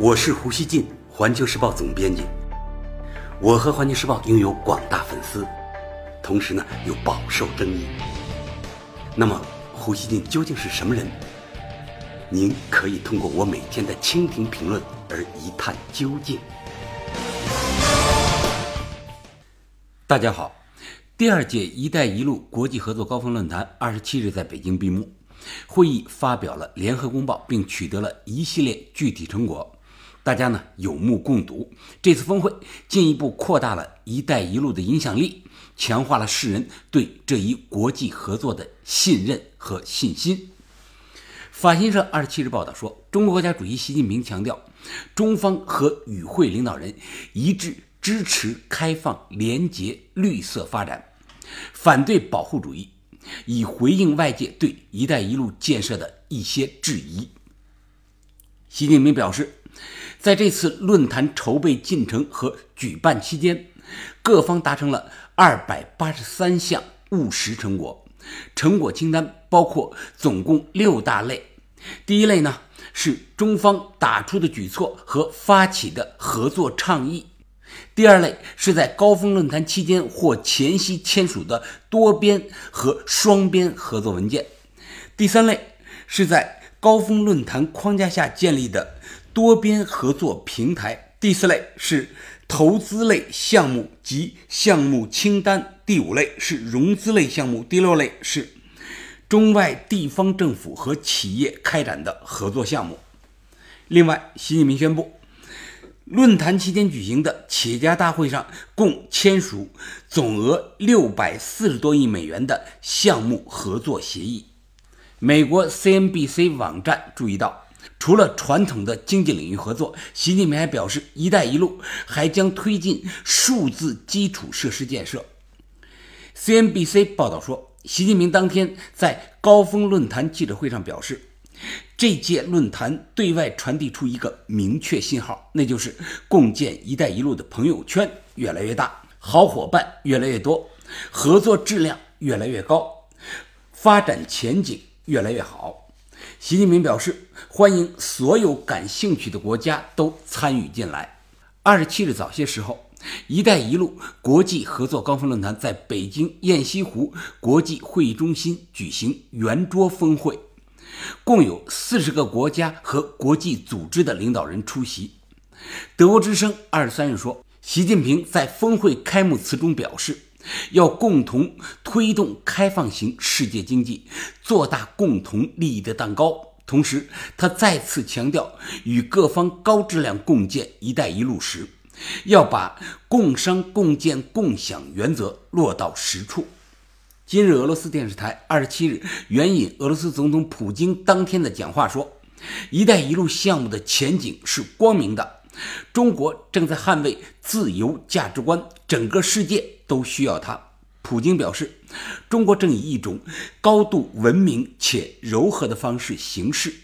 我是胡锡进，环球时报总编辑。我和环球时报拥有广大粉丝，同时呢又饱受争议。那么，胡锡进究竟是什么人？您可以通过我每天的蜻蜓评论而一探究竟。大家好，第二届“一带一路”国际合作高峰论坛二十七日在北京闭幕，会议发表了联合公报，并取得了一系列具体成果。大家呢有目共睹，这次峰会进一步扩大了一带一路的影响力，强化了世人对这一国际合作的信任和信心。法新社二十七日报道说，中国国家主席习近平强调，中方和与会领导人一致支持开放、廉洁、绿色发展，反对保护主义，以回应外界对“一带一路”建设的一些质疑。习近平表示。在这次论坛筹备进程和举办期间，各方达成了二百八十三项务实成果。成果清单包括总共六大类。第一类呢是中方打出的举措和发起的合作倡议；第二类是在高峰论坛期间或前夕签署的多边和双边合作文件；第三类是在高峰论坛框架下建立的。多边合作平台，第四类是投资类项目及项目清单，第五类是融资类项目，第六类是中外地方政府和企业开展的合作项目。另外，习近平宣布，论坛期间举行的企业家大会上，共签署总额六百四十多亿美元的项目合作协议。美国 CNBC 网站注意到。除了传统的经济领域合作，习近平还表示，“一带一路”还将推进数字基础设施建设。CNBC 报道说，习近平当天在高峰论坛记者会上表示，这届论坛对外传递出一个明确信号，那就是共建“一带一路”的朋友圈越来越大，好伙伴越来越多，合作质量越来越高，发展前景越来越好。习近平表示，欢迎所有感兴趣的国家都参与进来。二十七日早些时候，“一带一路”国际合作高峰论坛在北京雁西湖国际会议中心举行圆桌峰会，共有四十个国家和国际组织的领导人出席。德国之声二十三日说，习近平在峰会开幕词中表示。要共同推动开放型世界经济，做大共同利益的蛋糕。同时，他再次强调，与各方高质量共建“一带一路”时，要把共商共建共享原则落到实处。今日，俄罗斯电视台二十七日援引俄罗斯总统普京当天的讲话说：“一带一路”项目的前景是光明的。中国正在捍卫自由价值观，整个世界都需要它。普京表示，中国正以一种高度文明且柔和的方式行事，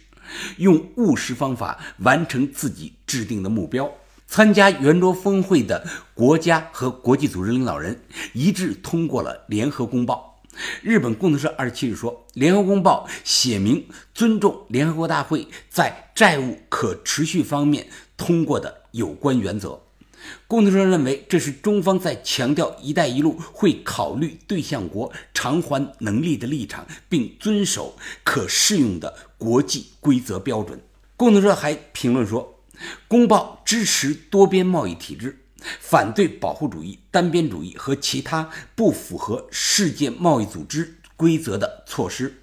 用务实方法完成自己制定的目标。参加圆桌峰会的国家和国际组织领导人一致通过了联合公报。日本共同社二十七日说，联合公报写明尊重联合国大会在债务可持续方面通过的有关原则。共同社认为，这是中方在强调“一带一路”会考虑对象国偿还能力的立场，并遵守可适用的国际规则标准。共同社还评论说，公报支持多边贸易体制。反对保护主义、单边主义和其他不符合世界贸易组织规则的措施，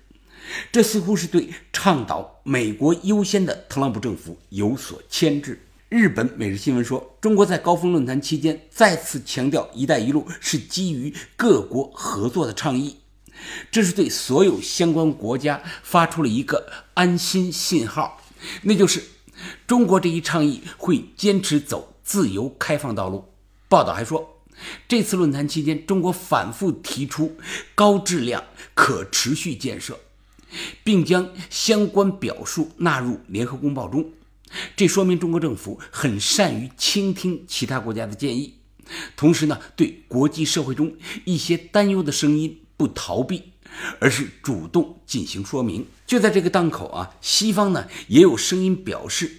这似乎是对倡导美国优先的特朗普政府有所牵制。日本《每日新闻》说，中国在高峰论坛期间再次强调“一带一路”是基于各国合作的倡议，这是对所有相关国家发出了一个安心信号，那就是中国这一倡议会坚持走。自由开放道路。报道还说，这次论坛期间，中国反复提出高质量可持续建设，并将相关表述纳入联合公报中。这说明中国政府很善于倾听其他国家的建议，同时呢，对国际社会中一些担忧的声音不逃避，而是主动进行说明。就在这个当口啊，西方呢也有声音表示。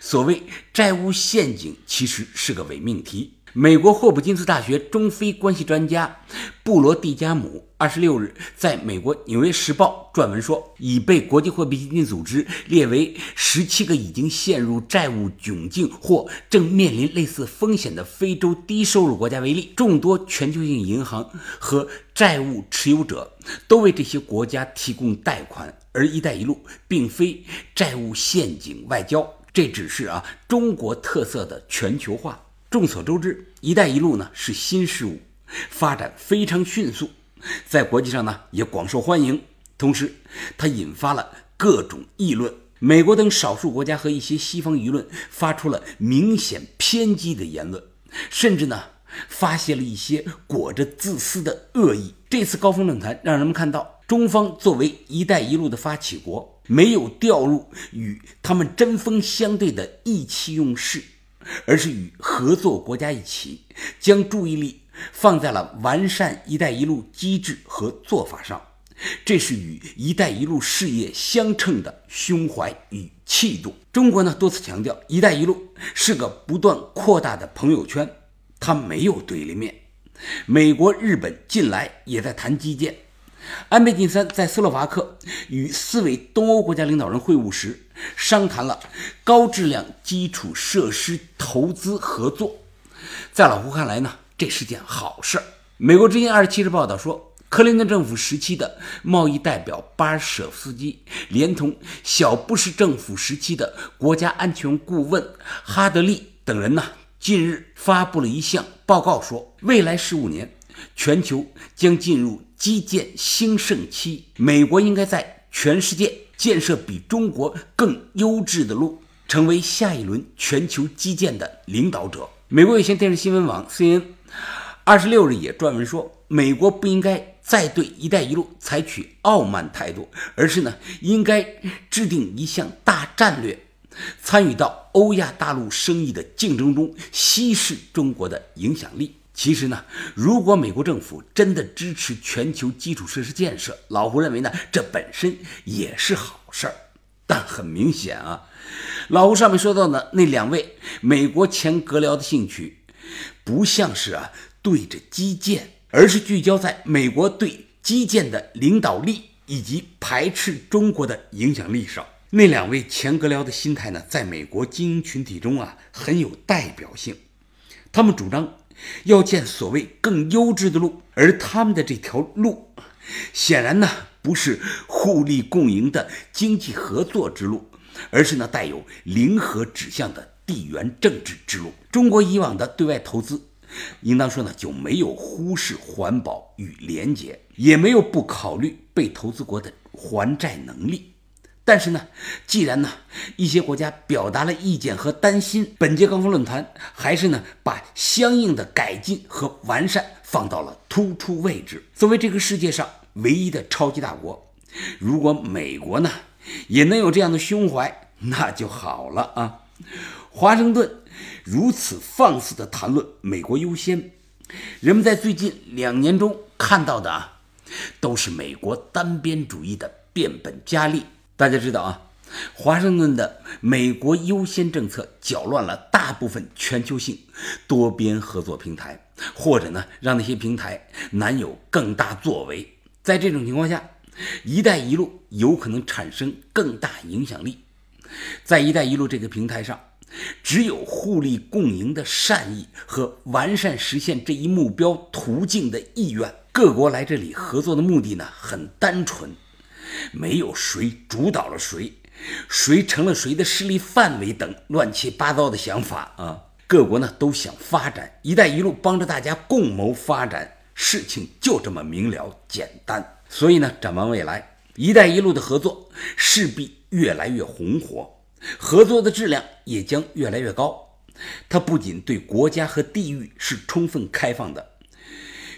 所谓债务陷阱其实是个伪命题。美国霍普金斯大学中非关系专家布罗蒂加姆二十六日在美国《纽约时报》撰文说，已被国际货币基金组织列为十七个已经陷入债务窘境或正面临类似风险的非洲低收入国家为例，众多全球性银行和债务持有者都为这些国家提供贷款，而“一带一路”并非债务陷阱外交，这只是啊中国特色的全球化。众所周知，“一带一路”呢是新事物，发展非常迅速，在国际上呢也广受欢迎。同时，它引发了各种议论，美国等少数国家和一些西方舆论发出了明显偏激的言论，甚至呢发泄了一些裹着自私的恶意。这次高峰论坛让人们看到，中方作为“一带一路”的发起国，没有掉入与他们针锋相对的意气用事。而是与合作国家一起，将注意力放在了完善“一带一路”机制和做法上，这是与“一带一路”事业相称的胸怀与气度。中国呢多次强调，“一带一路”是个不断扩大的朋友圈，它没有对立面。美国、日本近来也在谈基建。安倍晋三在斯洛伐克与四位东欧国家领导人会晤时，商谈了高质量基础设施投资合作。在老胡看来呢，这是件好事儿。美国之音二十七日报道说，克林顿政府时期的贸易代表巴尔舍夫斯基，连同小布什政府时期的国家安全顾问哈德利等人呢，近日发布了一项报告，说未来十五年，全球将进入。基建兴盛期，美国应该在全世界建设比中国更优质的路，成为下一轮全球基建的领导者。美国有线电视新闻网 CNN 二十六日也撰文说，美国不应该再对“一带一路”采取傲慢态度，而是呢，应该制定一项大战略，参与到欧亚大陆生意的竞争中，稀释中国的影响力。其实呢，如果美国政府真的支持全球基础设施建设，老胡认为呢，这本身也是好事儿。但很明显啊，老胡上面说到的那两位美国前阁僚的兴趣，不像是啊对着基建，而是聚焦在美国对基建的领导力以及排斥中国的影响力上。那两位前阁僚的心态呢，在美国精英群体中啊很有代表性，他们主张。要建所谓更优质的路，而他们的这条路，显然呢不是互利共赢的经济合作之路，而是呢带有零和指向的地缘政治之路。中国以往的对外投资，应当说呢就没有忽视环保与廉洁，也没有不考虑被投资国的还债能力。但是呢，既然呢一些国家表达了意见和担心，本届高峰论坛还是呢把相应的改进和完善放到了突出位置。作为这个世界上唯一的超级大国，如果美国呢也能有这样的胸怀，那就好了啊！华盛顿如此放肆地谈论美国优先，人们在最近两年中看到的啊，都是美国单边主义的变本加厉。大家知道啊，华盛顿的美国优先政策搅乱了大部分全球性多边合作平台，或者呢，让那些平台难有更大作为。在这种情况下，“一带一路”有可能产生更大影响力。在“一带一路”这个平台上，只有互利共赢的善意和完善实现这一目标途径的意愿。各国来这里合作的目的呢，很单纯。没有谁主导了谁，谁成了谁的势力范围等乱七八糟的想法啊！各国呢都想发展“一带一路”，帮着大家共谋发展，事情就这么明了简单。所以呢，展望未来，“一带一路”的合作势必越来越红火，合作的质量也将越来越高。它不仅对国家和地域是充分开放的，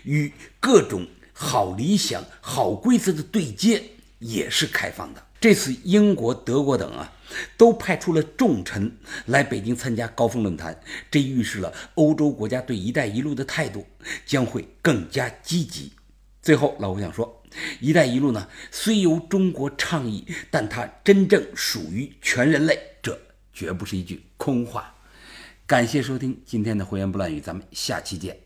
与各种好理想、好规则的对接。也是开放的。这次英国、德国等啊，都派出了重臣来北京参加高峰论坛，这预示了欧洲国家对“一带一路”的态度将会更加积极。最后，老胡想说，“一带一路”呢，虽由中国倡议，但它真正属于全人类，这绝不是一句空话。感谢收听今天的胡言不乱语，咱们下期见。